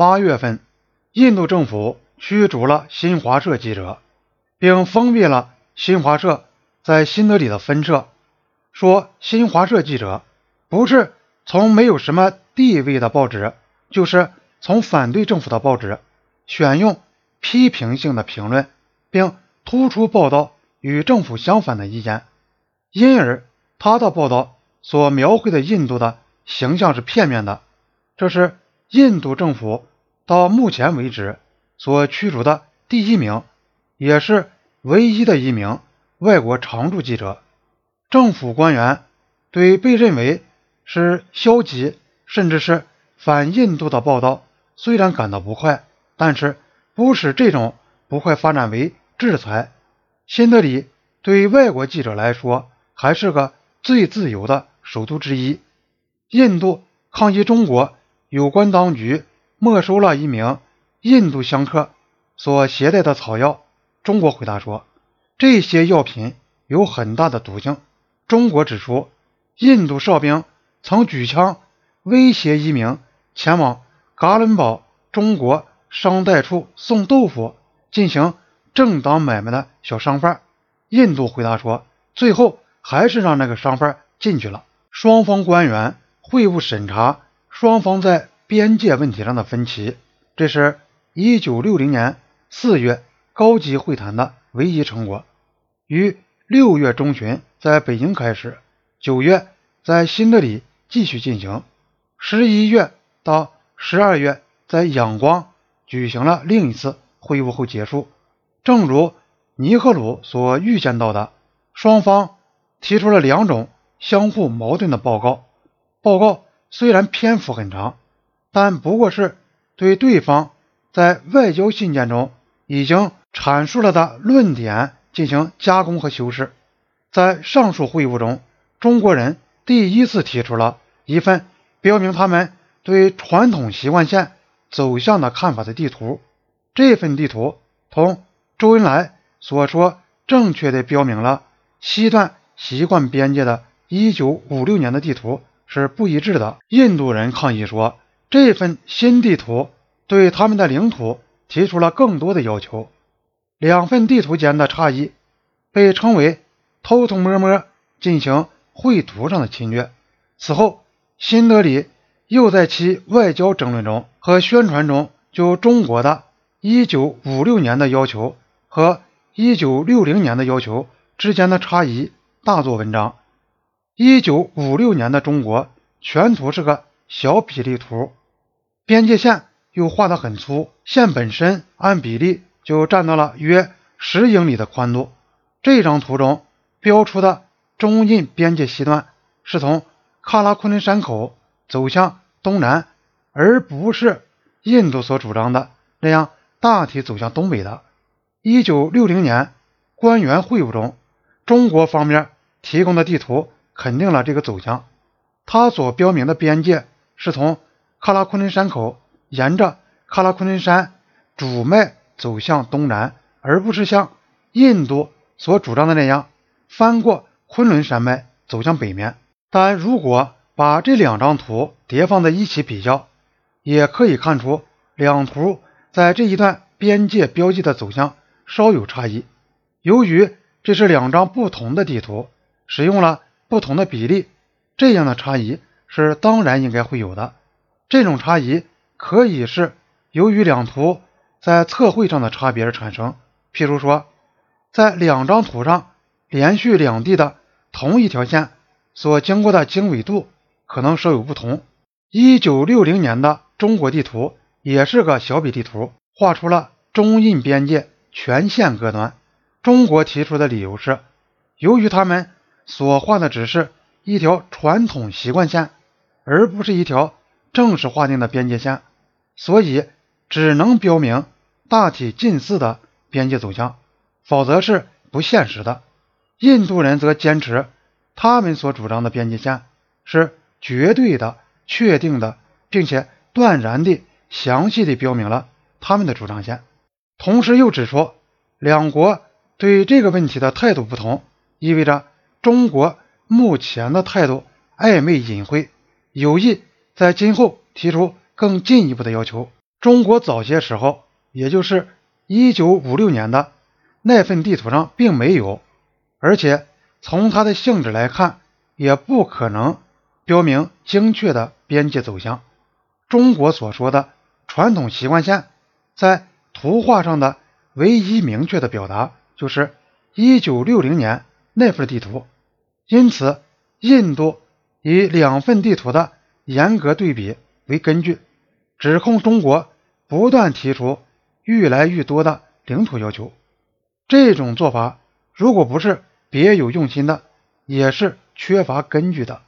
八月份，印度政府驱逐了新华社记者，并封闭了新华社在新德里的分社，说新华社记者不是从没有什么地位的报纸，就是从反对政府的报纸选用批评性的评论，并突出报道与政府相反的意见，因而他的报道所描绘的印度的形象是片面的。这是印度政府到目前为止所驱逐的第一名，也是唯一的一名外国常驻记者。政府官员对被认为是消极甚至是反印度的报道虽然感到不快，但是不使这种不快发展为制裁。新德里对外国记者来说还是个最自由的首都之一。印度抗议中国有关当局没收了一名印度香客所携带的草药。中国回答说，这些药品有很大的毒性。中国指出，印度哨兵曾举枪威胁一名前往嘎伦堡中国商代处送豆腐进行正当买卖的小商贩。印度回答说，最后还是让那个商贩进去了。双方官员会晤审查双方在边界问题上的分歧，这是一九六零年四月高级会谈的唯一成果。于六月中旬。在北京开始，九月在新德里继续进行，十一月到十二月在仰光举行了另一次会晤后结束。正如尼赫鲁所预见到的，双方提出了两种相互矛盾的报告。报告虽然篇幅很长，但不过是对对方在外交信件中已经阐述了的论点进行加工和修饰。在上述会晤中，中国人第一次提出了一份标明他们对传统习惯线走向的看法的地图。这份地图同周恩来所说正确的标明了西段习惯边界的1956年的地图是不一致的。印度人抗议说，这份新地图对他们的领土提出了更多的要求。两份地图间的差异被称为。偷偷摸摸进行绘图上的侵略。此后，新德里又在其外交争论中和宣传中就中国的1956年的要求和1960年的要求之间的差异大做文章。1956年的中国全图是个小比例图，边界线又画得很粗，线本身按比例就占到了约十英里的宽度。这张图中。标出的中印边界西段是从喀拉昆仑山口走向东南，而不是印度所主张的那样大体走向东北的。一九六零年官员会晤中，中国方面提供的地图肯定了这个走向。它所标明的边界是从喀拉昆仑山口沿着喀拉昆仑山主脉走向东南，而不是像印度所主张的那样。翻过昆仑山脉走向北面，但如果把这两张图叠放在一起比较，也可以看出两图在这一段边界标记的走向稍有差异。由于这是两张不同的地图，使用了不同的比例，这样的差异是当然应该会有的。这种差异可以是由于两图在测绘上的差别而产生，譬如说，在两张图上。连续两地的同一条线所经过的经纬度可能稍有不同。一九六零年的中国地图也是个小比地图，画出了中印边界全线各端。中国提出的理由是，由于他们所画的只是一条传统习惯线，而不是一条正式划定的边界线，所以只能标明大体近似的边界走向，否则是不现实的。印度人则坚持，他们所主张的边界线是绝对的、确定的，并且断然地、详细地标明了他们的主张线。同时又指出，两国对这个问题的态度不同，意味着中国目前的态度暧昧隐晦，有意在今后提出更进一步的要求。中国早些时候，也就是一九五六年的那份地图上并没有，而且从它的性质来看，也不可能标明精确的边界走向。中国所说的传统习惯线，在图画上的唯一明确的表达就是一九六零年那份地图。因此，印度以两份地图的严格对比为根据，指控中国不断提出愈来愈多的领土要求。这种做法，如果不是别有用心的，也是缺乏根据的。